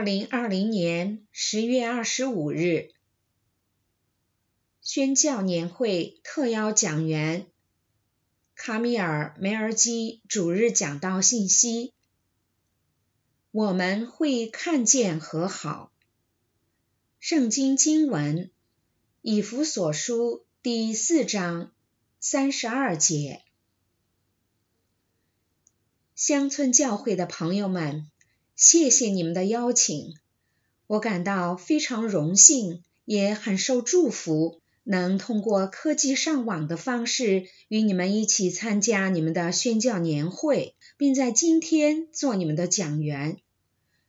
二零二零年十月二十五日，宣教年会特邀讲员卡米尔·梅尔基主日讲道信息。我们会看见和好。圣经经文：以弗所书第四章三十二节。乡村教会的朋友们。谢谢你们的邀请，我感到非常荣幸，也很受祝福，能通过科技上网的方式与你们一起参加你们的宣教年会，并在今天做你们的讲员。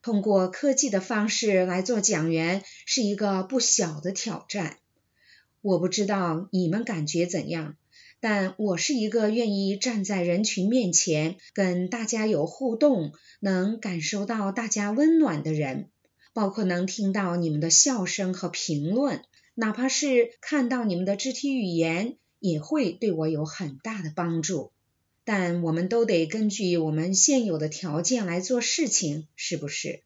通过科技的方式来做讲员是一个不小的挑战，我不知道你们感觉怎样。但我是一个愿意站在人群面前跟大家有互动，能感受到大家温暖的人，包括能听到你们的笑声和评论，哪怕是看到你们的肢体语言，也会对我有很大的帮助。但我们都得根据我们现有的条件来做事情，是不是？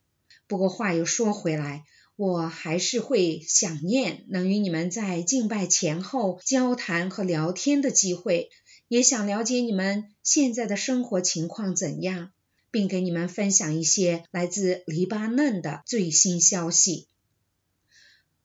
不过话又说回来。我还是会想念能与你们在敬拜前后交谈和聊天的机会，也想了解你们现在的生活情况怎样，并给你们分享一些来自黎巴嫩的最新消息。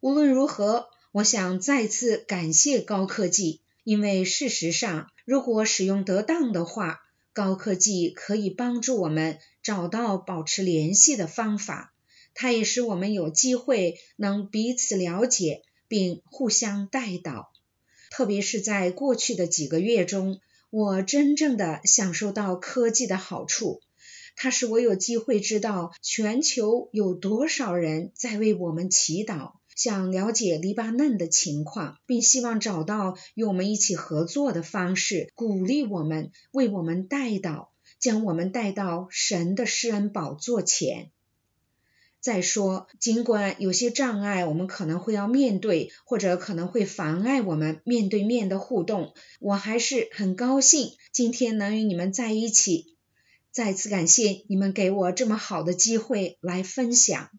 无论如何，我想再次感谢高科技，因为事实上，如果使用得当的话，高科技可以帮助我们找到保持联系的方法。它也使我们有机会能彼此了解并互相带导，特别是在过去的几个月中，我真正的享受到科技的好处。它使我有机会知道全球有多少人在为我们祈祷，想了解黎巴嫩的情况，并希望找到与我们一起合作的方式，鼓励我们，为我们带祷，将我们带到神的施恩宝座前。再说，尽管有些障碍我们可能会要面对，或者可能会妨碍我们面对面的互动，我还是很高兴今天能与你们在一起。再次感谢你们给我这么好的机会来分享。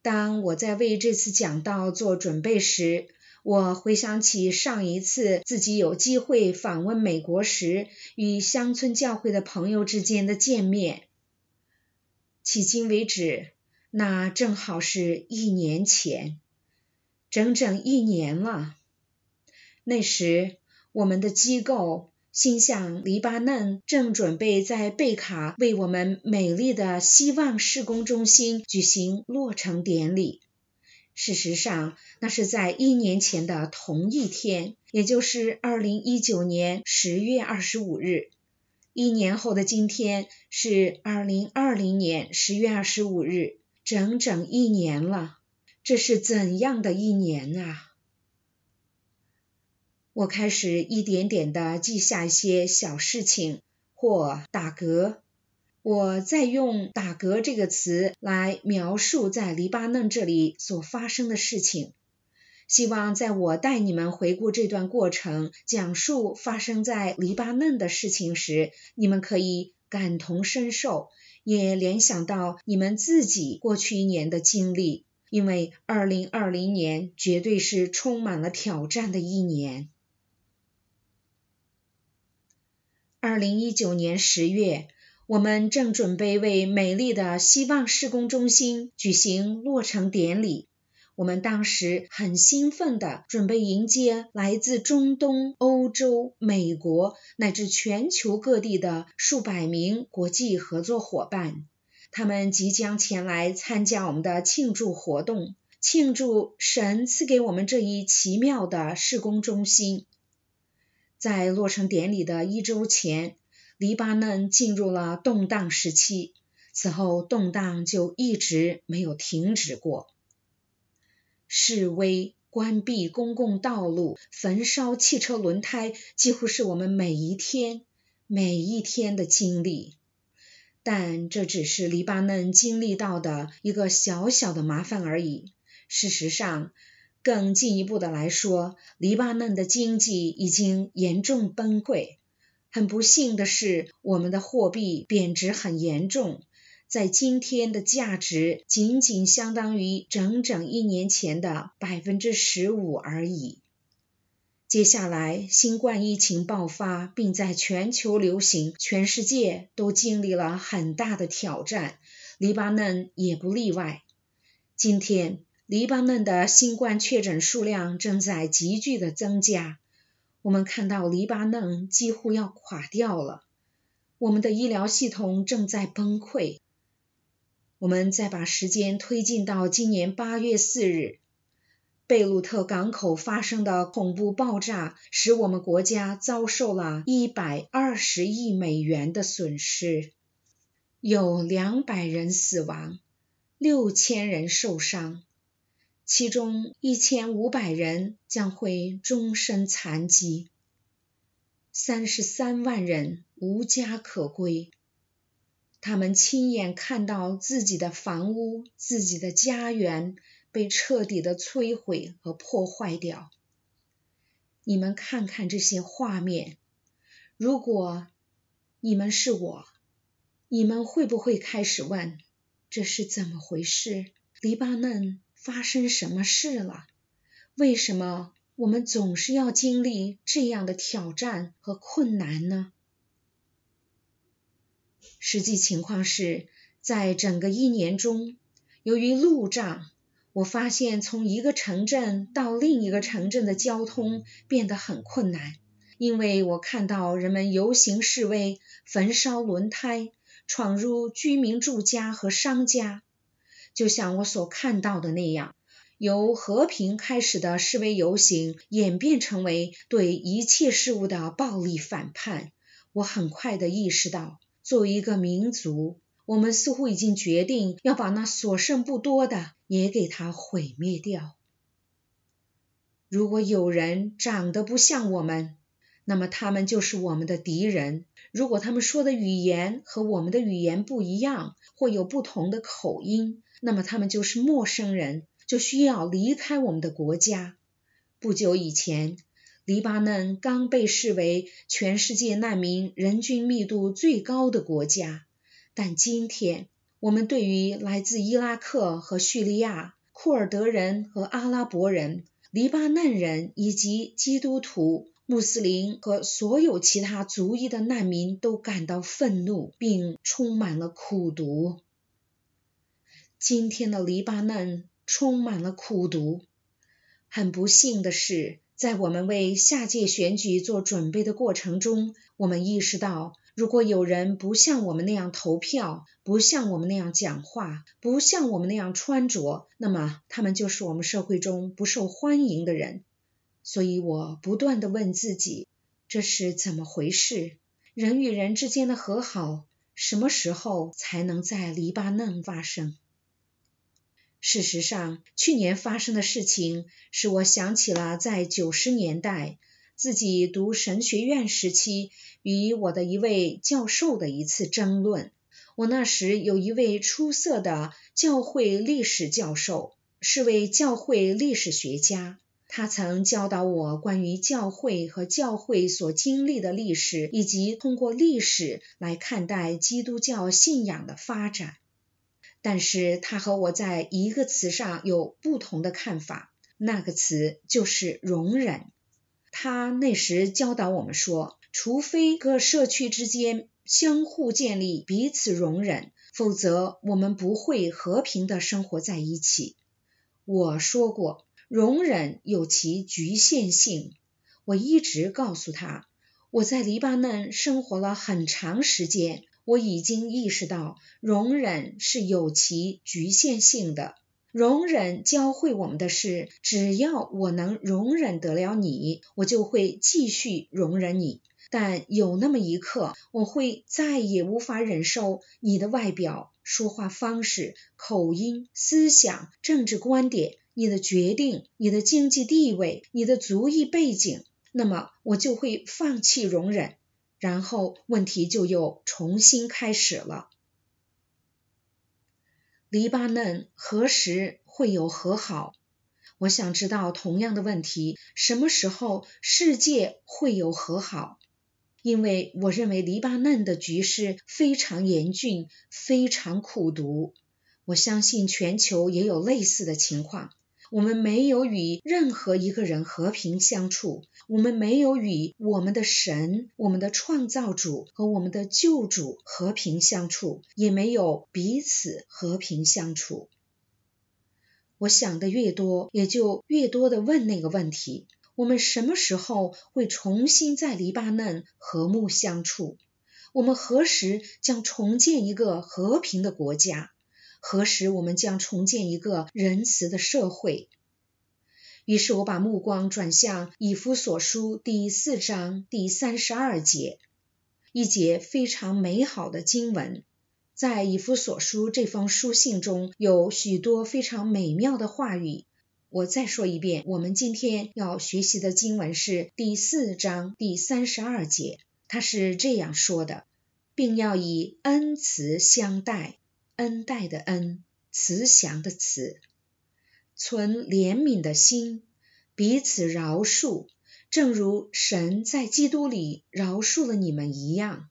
当我在为这次讲道做准备时，我回想起上一次自己有机会访问美国时，与乡村教会的朋友之间的见面。迄今为止，那正好是一年前，整整一年了。那时，我们的机构心向黎巴嫩正准备在贝卡为我们美丽的希望施工中心举行落成典礼。事实上，那是在一年前的同一天，也就是二零一九年十月二十五日。一年后的今天是二零二零年十月二十五日，整整一年了。这是怎样的一年啊！我开始一点点的记下一些小事情，或打嗝。我在用“打嗝”这个词来描述在黎巴嫩这里所发生的事情。希望在我带你们回顾这段过程，讲述发生在黎巴嫩的事情时，你们可以感同身受，也联想到你们自己过去一年的经历。因为2020年绝对是充满了挑战的一年。2019年十月，我们正准备为美丽的希望施工中心举行落成典礼。我们当时很兴奋地准备迎接来自中东、欧洲、美国乃至全球各地的数百名国际合作伙伴，他们即将前来参加我们的庆祝活动，庆祝神赐给我们这一奇妙的施工中心。在落成典礼的一周前，黎巴嫩进入了动荡时期，此后动荡就一直没有停止过。示威、关闭公共道路、焚烧汽车轮胎，几乎是我们每一天、每一天的经历。但这只是黎巴嫩经历到的一个小小的麻烦而已。事实上，更进一步的来说，黎巴嫩的经济已经严重崩溃。很不幸的是，我们的货币贬值很严重。在今天的价值仅仅相当于整整一年前的百分之十五而已。接下来，新冠疫情爆发，并在全球流行，全世界都经历了很大的挑战，黎巴嫩也不例外。今天，黎巴嫩的新冠确诊数量正在急剧的增加，我们看到黎巴嫩几乎要垮掉了，我们的医疗系统正在崩溃。我们再把时间推进到今年八月四日。贝鲁特港口发生的恐怖爆炸，使我们国家遭受了一百二十亿美元的损失，有两百人死亡，六千人受伤，其中一千五百人将会终身残疾，三十三万人无家可归，他们亲眼看到自己的房屋、自己的家园。被彻底的摧毁和破坏掉。你们看看这些画面，如果你们是我，你们会不会开始问：这是怎么回事？黎巴嫩发生什么事了？为什么我们总是要经历这样的挑战和困难呢？实际情况是，在整个一年中，由于路障。我发现，从一个城镇到另一个城镇的交通变得很困难，因为我看到人们游行示威、焚烧轮胎、闯入居民住家和商家，就像我所看到的那样，由和平开始的示威游行演变成为对一切事物的暴力反叛。我很快的意识到，作为一个民族。我们似乎已经决定要把那所剩不多的也给它毁灭掉。如果有人长得不像我们，那么他们就是我们的敌人。如果他们说的语言和我们的语言不一样，或有不同的口音，那么他们就是陌生人，就需要离开我们的国家。不久以前，黎巴嫩刚被视为全世界难民人均密度最高的国家。但今天，我们对于来自伊拉克和叙利亚、库尔德人和阿拉伯人、黎巴嫩人以及基督徒、穆斯林和所有其他族裔的难民都感到愤怒，并充满了苦毒。今天的黎巴嫩充满了苦毒。很不幸的是，在我们为下届选举做准备的过程中，我们意识到。如果有人不像我们那样投票，不像我们那样讲话，不像我们那样穿着，那么他们就是我们社会中不受欢迎的人。所以我不断的问自己，这是怎么回事？人与人之间的和好，什么时候才能在黎巴嫩发生？事实上，去年发生的事情使我想起了在九十年代。自己读神学院时期，与我的一位教授的一次争论。我那时有一位出色的教会历史教授，是位教会历史学家。他曾教导我关于教会和教会所经历的历史，以及通过历史来看待基督教信仰的发展。但是他和我在一个词上有不同的看法，那个词就是容忍。他那时教导我们说，除非各社区之间相互建立彼此容忍，否则我们不会和平的生活在一起。我说过，容忍有其局限性。我一直告诉他，我在黎巴嫩生活了很长时间，我已经意识到容忍是有其局限性的。容忍教会我们的是，只要我能容忍得了你，我就会继续容忍你。但有那么一刻，我会再也无法忍受你的外表、说话方式、口音、思想、政治观点、你的决定、你的经济地位、你的族裔背景，那么我就会放弃容忍，然后问题就又重新开始了。黎巴嫩何时会有和好？我想知道同样的问题：什么时候世界会有和好？因为我认为黎巴嫩的局势非常严峻，非常苦毒。我相信全球也有类似的情况。我们没有与任何一个人和平相处，我们没有与我们的神、我们的创造主和我们的救主和平相处，也没有彼此和平相处。我想的越多，也就越多的问那个问题：我们什么时候会重新在黎巴嫩和睦相处？我们何时将重建一个和平的国家？何时我们将重建一个仁慈的社会？于是我把目光转向以弗所书第四章第三十二节，一节非常美好的经文。在以弗所书这封书信中有许多非常美妙的话语。我再说一遍，我们今天要学习的经文是第四章第三十二节，它是这样说的，并要以恩慈相待。恩待的恩，慈祥的慈，存怜悯的心，彼此饶恕，正如神在基督里饶恕了你们一样。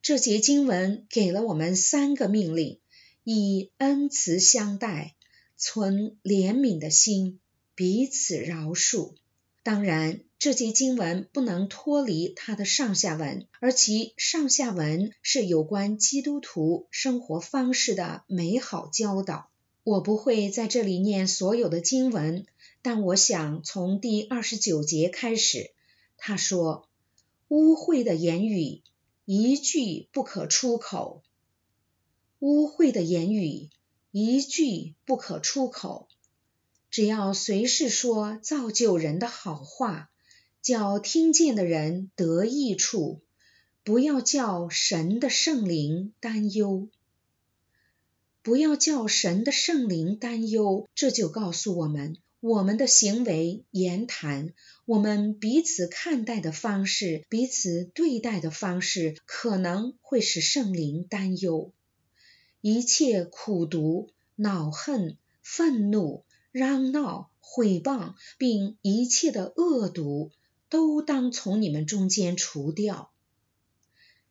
这节经文给了我们三个命令：以恩慈相待，存怜悯的心，彼此饶恕。当然。这节经文不能脱离它的上下文，而其上下文是有关基督徒生活方式的美好教导。我不会在这里念所有的经文，但我想从第二十九节开始。他说：“污秽的言语一句不可出口，污秽的言语一句不可出口，只要随时说造就人的好话。”叫听见的人得益处，不要叫神的圣灵担忧，不要叫神的圣灵担忧。这就告诉我们，我们的行为、言谈，我们彼此看待的方式，彼此对待的方式，可能会使圣灵担忧。一切苦毒、恼恨、愤怒、嚷闹、毁谤，并一切的恶毒。都当从你们中间除掉。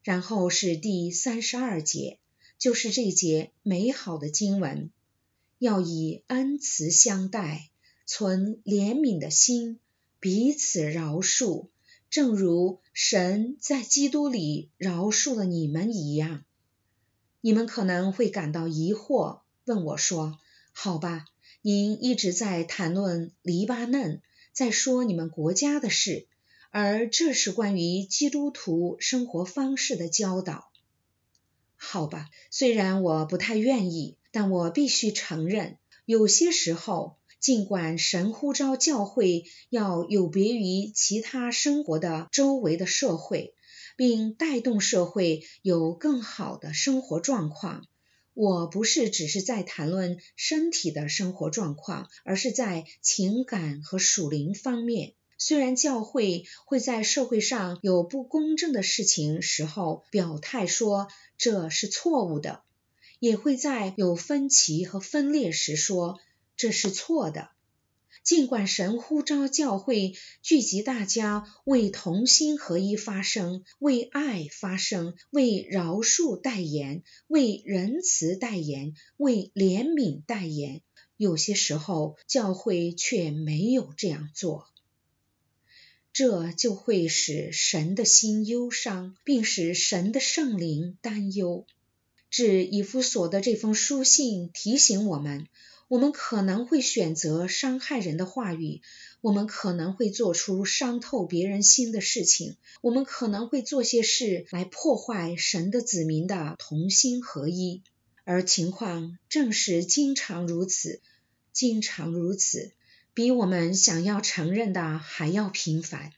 然后是第三十二节，就是这节美好的经文，要以恩慈相待，存怜悯的心，彼此饶恕，正如神在基督里饶恕了你们一样。你们可能会感到疑惑，问我说：“好吧，您一直在谈论黎巴嫩，在说你们国家的事。”而这是关于基督徒生活方式的教导，好吧？虽然我不太愿意，但我必须承认，有些时候，尽管神呼召教会要有别于其他生活的周围的社会，并带动社会有更好的生活状况，我不是只是在谈论身体的生活状况，而是在情感和属灵方面。虽然教会会在社会上有不公正的事情时候表态说这是错误的，也会在有分歧和分裂时说这是错的。尽管神呼召教会聚集大家为同心合一发声，为爱发声，为饶恕代言，为仁慈代言，为怜悯代言，有些时候教会却没有这样做。这就会使神的心忧伤，并使神的圣灵担忧。致以弗所的这封书信提醒我们：我们可能会选择伤害人的话语，我们可能会做出伤透别人心的事情，我们可能会做些事来破坏神的子民的同心合一。而情况正是经常如此，经常如此。比我们想要承认的还要频繁。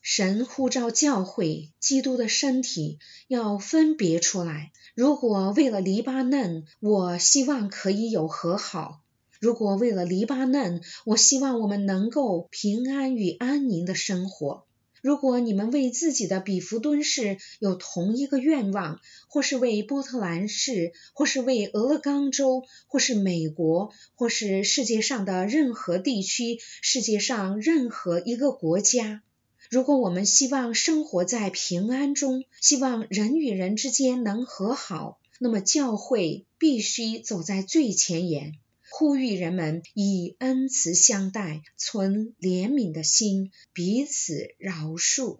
神呼召教会，基督的身体要分别出来。如果为了黎巴嫩，我希望可以有和好；如果为了黎巴嫩，我希望我们能够平安与安宁的生活。如果你们为自己的比弗敦市有同一个愿望，或是为波特兰市，或是为俄勒冈州，或是美国，或是世界上的任何地区，世界上任何一个国家，如果我们希望生活在平安中，希望人与人之间能和好，那么教会必须走在最前沿，呼吁人们以恩慈相待，存怜悯的心，彼此饶恕。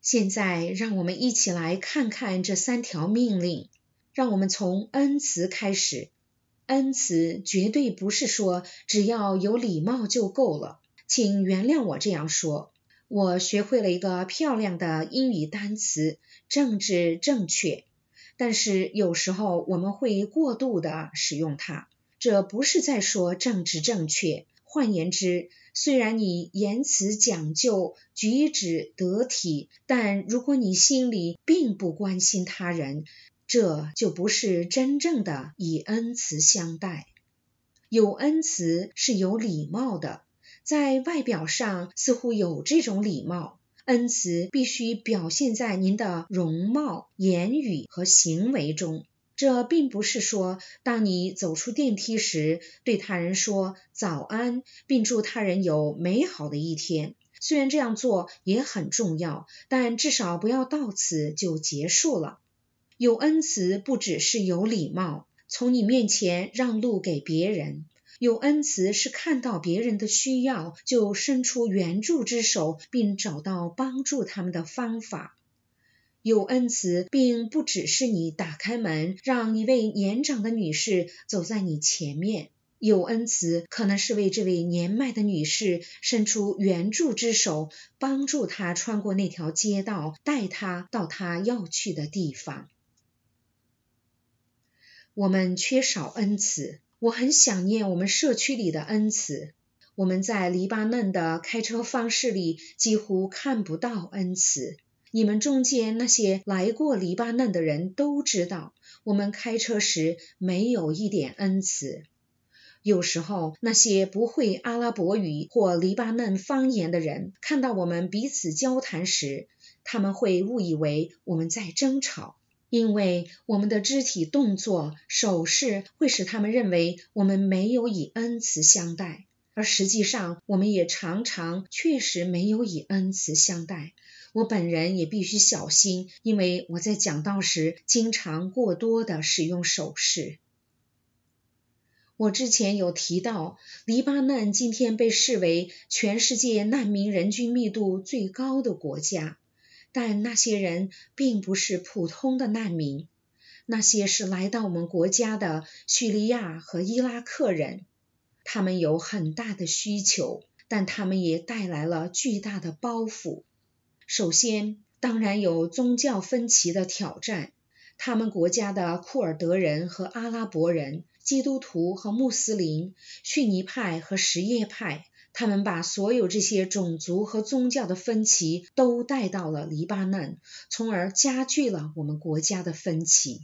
现在，让我们一起来看看这三条命令。让我们从恩慈开始。恩慈绝对不是说只要有礼貌就够了。请原谅我这样说。我学会了一个漂亮的英语单词“政治正确”，但是有时候我们会过度的使用它。这不是在说政治正确。换言之，虽然你言辞讲究、举止得体，但如果你心里并不关心他人，这就不是真正的以恩慈相待。有恩慈是有礼貌的，在外表上似乎有这种礼貌。恩慈必须表现在您的容貌、言语和行为中。这并不是说，当你走出电梯时，对他人说早安，并祝他人有美好的一天。虽然这样做也很重要，但至少不要到此就结束了。有恩慈不只是有礼貌，从你面前让路给别人。有恩慈是看到别人的需要，就伸出援助之手，并找到帮助他们的方法。有恩慈，并不只是你打开门，让一位年长的女士走在你前面。有恩慈，可能是为这位年迈的女士伸出援助之手，帮助她穿过那条街道，带她到她要去的地方。我们缺少恩慈，我很想念我们社区里的恩慈。我们在黎巴嫩的开车方式里几乎看不到恩慈。你们中间那些来过黎巴嫩的人都知道，我们开车时没有一点恩慈。有时候，那些不会阿拉伯语或黎巴嫩方言的人看到我们彼此交谈时，他们会误以为我们在争吵，因为我们的肢体动作、手势会使他们认为我们没有以恩慈相待，而实际上，我们也常常确实没有以恩慈相待。我本人也必须小心，因为我在讲道时经常过多的使用手势。我之前有提到，黎巴嫩今天被视为全世界难民人均密度最高的国家，但那些人并不是普通的难民，那些是来到我们国家的叙利亚和伊拉克人，他们有很大的需求，但他们也带来了巨大的包袱。首先，当然有宗教分歧的挑战。他们国家的库尔德人和阿拉伯人、基督徒和穆斯林、逊尼派和什叶派，他们把所有这些种族和宗教的分歧都带到了黎巴嫩，从而加剧了我们国家的分歧。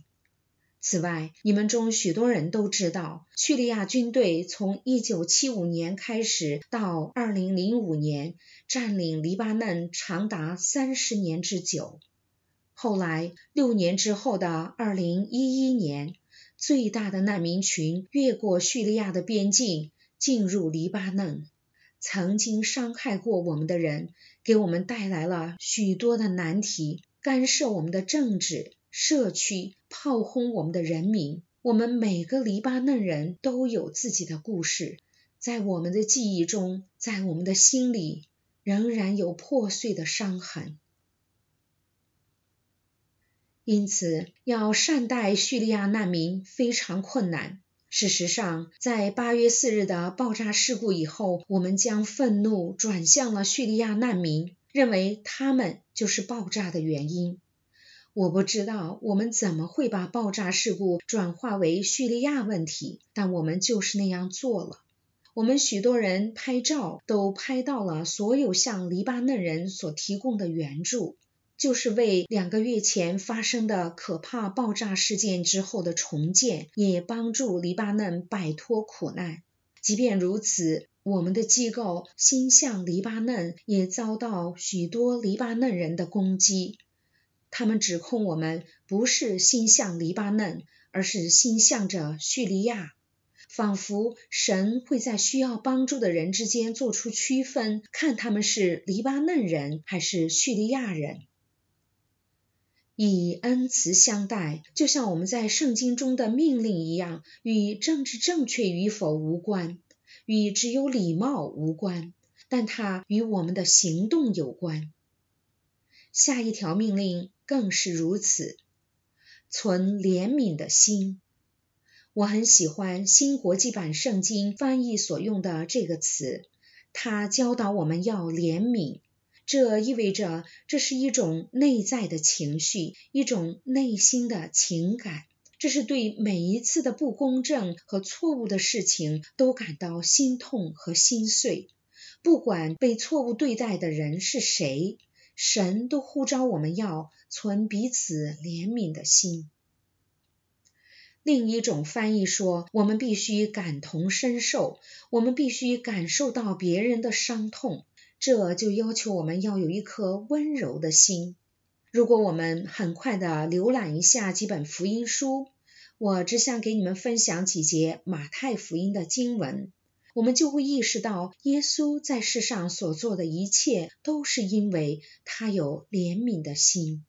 此外，你们中许多人都知道，叙利亚军队从1975年开始到2005年占领黎巴嫩长达三十年之久。后来，六年之后的2011年，最大的难民群越过叙利亚的边境进入黎巴嫩。曾经伤害过我们的人，给我们带来了许多的难题，干涉我们的政治。社区炮轰我们的人民，我们每个黎巴嫩人都有自己的故事，在我们的记忆中，在我们的心里，仍然有破碎的伤痕。因此，要善待叙利亚难民非常困难。事实上，在八月四日的爆炸事故以后，我们将愤怒转向了叙利亚难民，认为他们就是爆炸的原因。我不知道我们怎么会把爆炸事故转化为叙利亚问题，但我们就是那样做了。我们许多人拍照都拍到了所有向黎巴嫩人所提供的援助，就是为两个月前发生的可怕爆炸事件之后的重建，也帮助黎巴嫩摆脱苦难。即便如此，我们的机构心向黎巴嫩也遭到许多黎巴嫩人的攻击。他们指控我们不是心向黎巴嫩，而是心向着叙利亚。仿佛神会在需要帮助的人之间做出区分，看他们是黎巴嫩人还是叙利亚人。以恩慈相待，就像我们在圣经中的命令一样，与政治正确与否无关，与只有礼貌无关，但它与我们的行动有关。下一条命令更是如此：存怜悯的心。我很喜欢新国际版圣经翻译所用的这个词，它教导我们要怜悯。这意味着这是一种内在的情绪，一种内心的情感。这是对每一次的不公正和错误的事情都感到心痛和心碎，不管被错误对待的人是谁。神都呼召我们要存彼此怜悯的心。另一种翻译说，我们必须感同身受，我们必须感受到别人的伤痛，这就要求我们要有一颗温柔的心。如果我们很快的浏览一下几本福音书，我只想给你们分享几节马太福音的经文。我们就会意识到，耶稣在世上所做的一切，都是因为他有怜悯的心。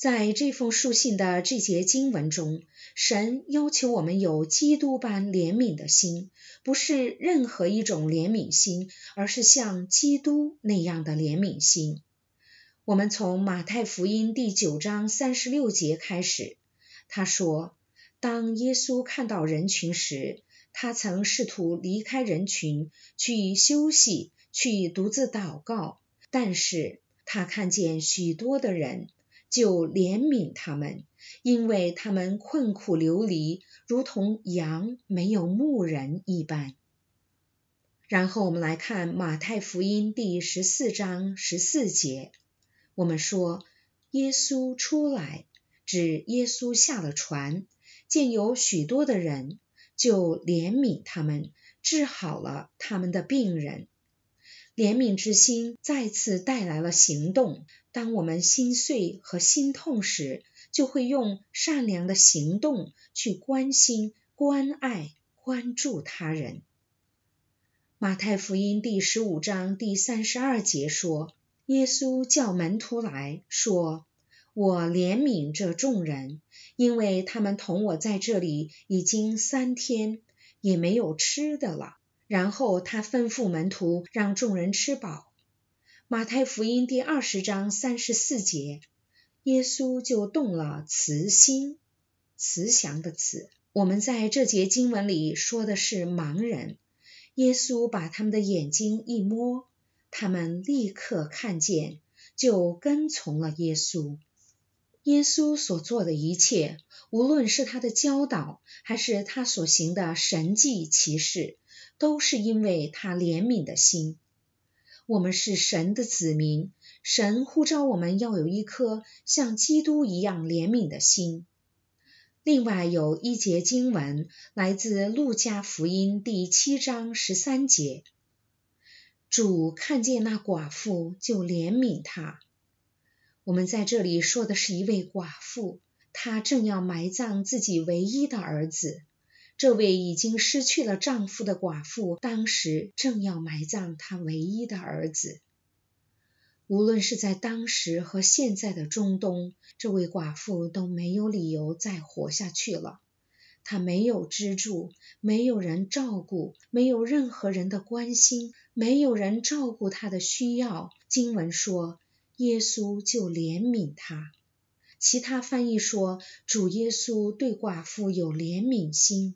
在这封书信的这节经文中，神要求我们有基督般怜悯的心，不是任何一种怜悯心，而是像基督那样的怜悯心。我们从马太福音第九章三十六节开始，他说：“当耶稣看到人群时。”他曾试图离开人群去休息，去独自祷告，但是他看见许多的人，就怜悯他们，因为他们困苦流离，如同羊没有牧人一般。然后我们来看马太福音第十四章十四节，我们说耶稣出来，指耶稣下了船，见有许多的人。就怜悯他们，治好了他们的病人。怜悯之心再次带来了行动。当我们心碎和心痛时，就会用善良的行动去关心、关爱、关注他人。马太福音第十五章第三十二节说：“耶稣叫门徒来说。”我怜悯这众人，因为他们同我在这里已经三天，也没有吃的了。然后他吩咐门徒让众人吃饱。马太福音第二十章三十四节，耶稣就动了慈心，慈祥的慈。我们在这节经文里说的是盲人，耶稣把他们的眼睛一摸，他们立刻看见，就跟从了耶稣。耶稣所做的一切，无论是他的教导，还是他所行的神迹奇事，都是因为他怜悯的心。我们是神的子民，神呼召我们要有一颗像基督一样怜悯的心。另外有一节经文来自路加福音第七章十三节：主看见那寡妇，就怜悯她。我们在这里说的是一位寡妇，她正要埋葬自己唯一的儿子。这位已经失去了丈夫的寡妇，当时正要埋葬她唯一的儿子。无论是在当时和现在的中东，这位寡妇都没有理由再活下去了。她没有支柱，没有人照顾，没有任何人的关心，没有人照顾她的需要。经文说。耶稣就怜悯她。其他翻译说主耶稣对寡妇有怜悯心，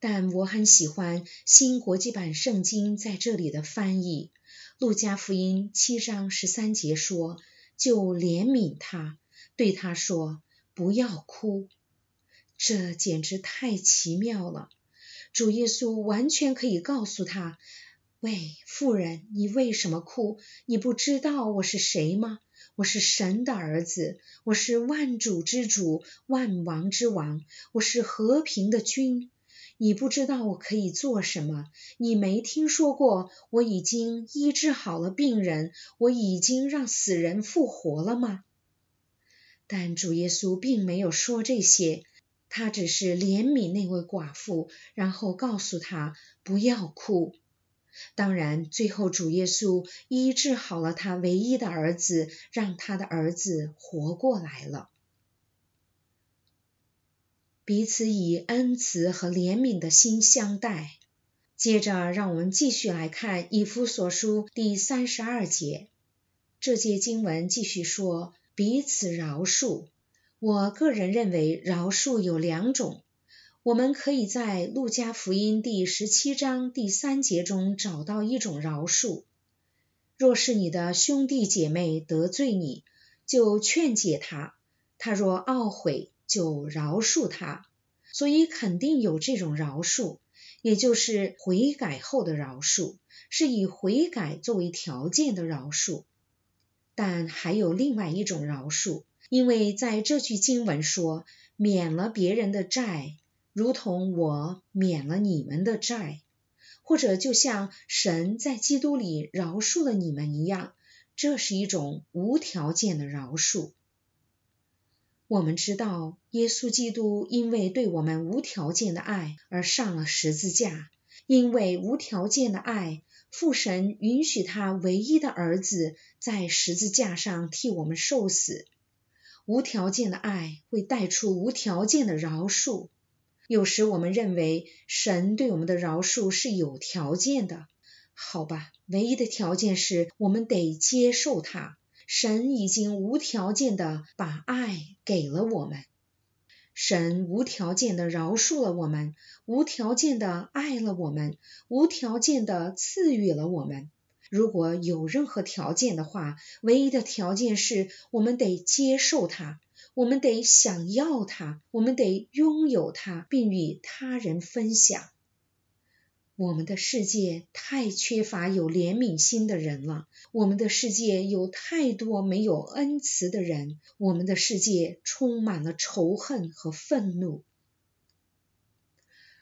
但我很喜欢新国际版圣经在这里的翻译。路加福音七章十三节说，就怜悯他，对他说不要哭。这简直太奇妙了。主耶稣完全可以告诉他。喂，妇人，你为什么哭？你不知道我是谁吗？我是神的儿子，我是万主之主，万王之王，我是和平的君。你不知道我可以做什么？你没听说过我已经医治好了病人，我已经让死人复活了吗？但主耶稣并没有说这些。他只是怜悯那位寡妇，然后告诉他不要哭。当然，最后主耶稣医治好了他唯一的儿子，让他的儿子活过来了。彼此以恩慈和怜悯的心相待。接着，让我们继续来看以弗所书第三十二节。这节经文继续说彼此饶恕。我个人认为，饶恕有两种。我们可以在路加福音第十七章第三节中找到一种饶恕：若是你的兄弟姐妹得罪你，就劝解他；他若懊悔，就饶恕他。所以肯定有这种饶恕，也就是悔改后的饶恕，是以悔改作为条件的饶恕。但还有另外一种饶恕，因为在这句经文说免了别人的债。如同我免了你们的债，或者就像神在基督里饶恕了你们一样，这是一种无条件的饶恕。我们知道，耶稣基督因为对我们无条件的爱而上了十字架，因为无条件的爱，父神允许他唯一的儿子在十字架上替我们受死。无条件的爱会带出无条件的饶恕。有时我们认为神对我们的饶恕是有条件的，好吧？唯一的条件是我们得接受它。神已经无条件的把爱给了我们，神无条件的饶恕了我们，无条件的爱了我们，无条件的赐予了我们。如果有任何条件的话，唯一的条件是我们得接受它。我们得想要它，我们得拥有它，并与他人分享。我们的世界太缺乏有怜悯心的人了，我们的世界有太多没有恩慈的人，我们的世界充满了仇恨和愤怒，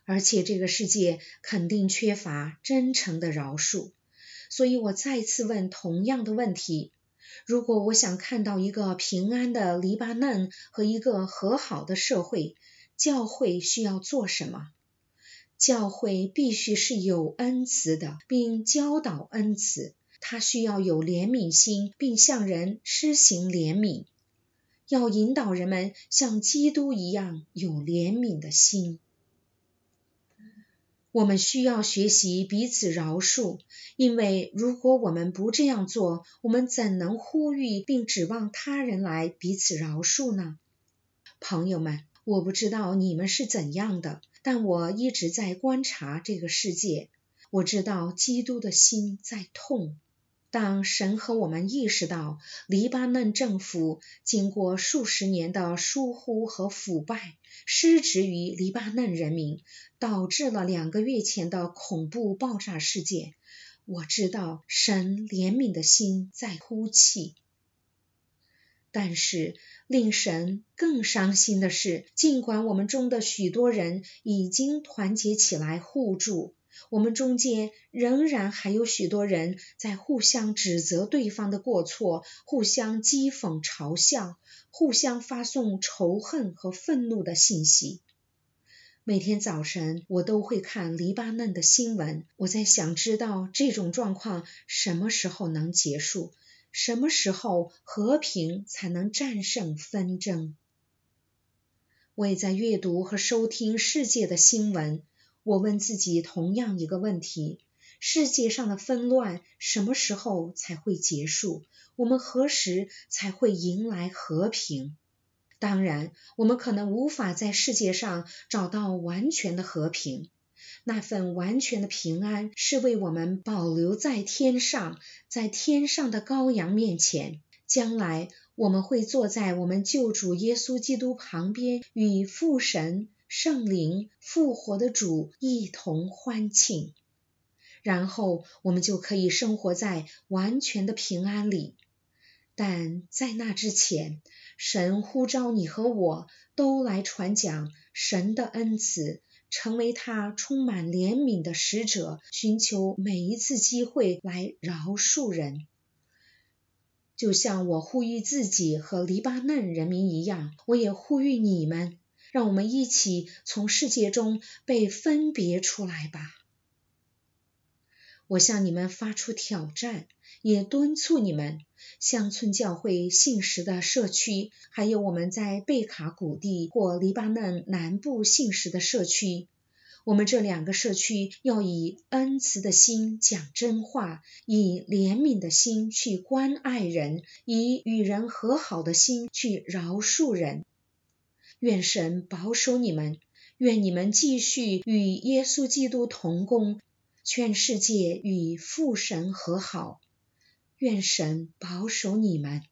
而且这个世界肯定缺乏真诚的饶恕。所以我再次问同样的问题。如果我想看到一个平安的黎巴嫩和一个和好的社会，教会需要做什么？教会必须是有恩慈的，并教导恩慈。它需要有怜悯心，并向人施行怜悯，要引导人们像基督一样有怜悯的心。我们需要学习彼此饶恕，因为如果我们不这样做，我们怎能呼吁并指望他人来彼此饶恕呢？朋友们，我不知道你们是怎样的，但我一直在观察这个世界。我知道基督的心在痛。当神和我们意识到黎巴嫩政府经过数十年的疏忽和腐败，失职于黎巴嫩人民，导致了两个月前的恐怖爆炸事件，我知道神怜悯的心在哭泣。但是令神更伤心的是，尽管我们中的许多人已经团结起来互助。我们中间仍然还有许多人在互相指责对方的过错，互相讥讽、嘲笑，互相发送仇恨和愤怒的信息。每天早晨，我都会看黎巴嫩的新闻。我在想知道这种状况什么时候能结束，什么时候和平才能战胜纷争。我也在阅读和收听世界的新闻。我问自己同样一个问题：世界上的纷乱什么时候才会结束？我们何时才会迎来和平？当然，我们可能无法在世界上找到完全的和平。那份完全的平安是为我们保留在天上，在天上的羔羊面前。将来我们会坐在我们救主耶稣基督旁边，与父神。圣灵复活的主一同欢庆，然后我们就可以生活在完全的平安里。但在那之前，神呼召你和我都来传讲神的恩慈，成为他充满怜悯的使者，寻求每一次机会来饶恕人。就像我呼吁自己和黎巴嫩人民一样，我也呼吁你们。让我们一起从世界中被分别出来吧。我向你们发出挑战，也敦促你们，乡村教会信实的社区，还有我们在贝卡谷地或黎巴嫩南部信实的社区。我们这两个社区要以恩慈的心讲真话，以怜悯的心去关爱人，以与人和好的心去饶恕人。愿神保守你们，愿你们继续与耶稣基督同工，全世界与父神和好。愿神保守你们。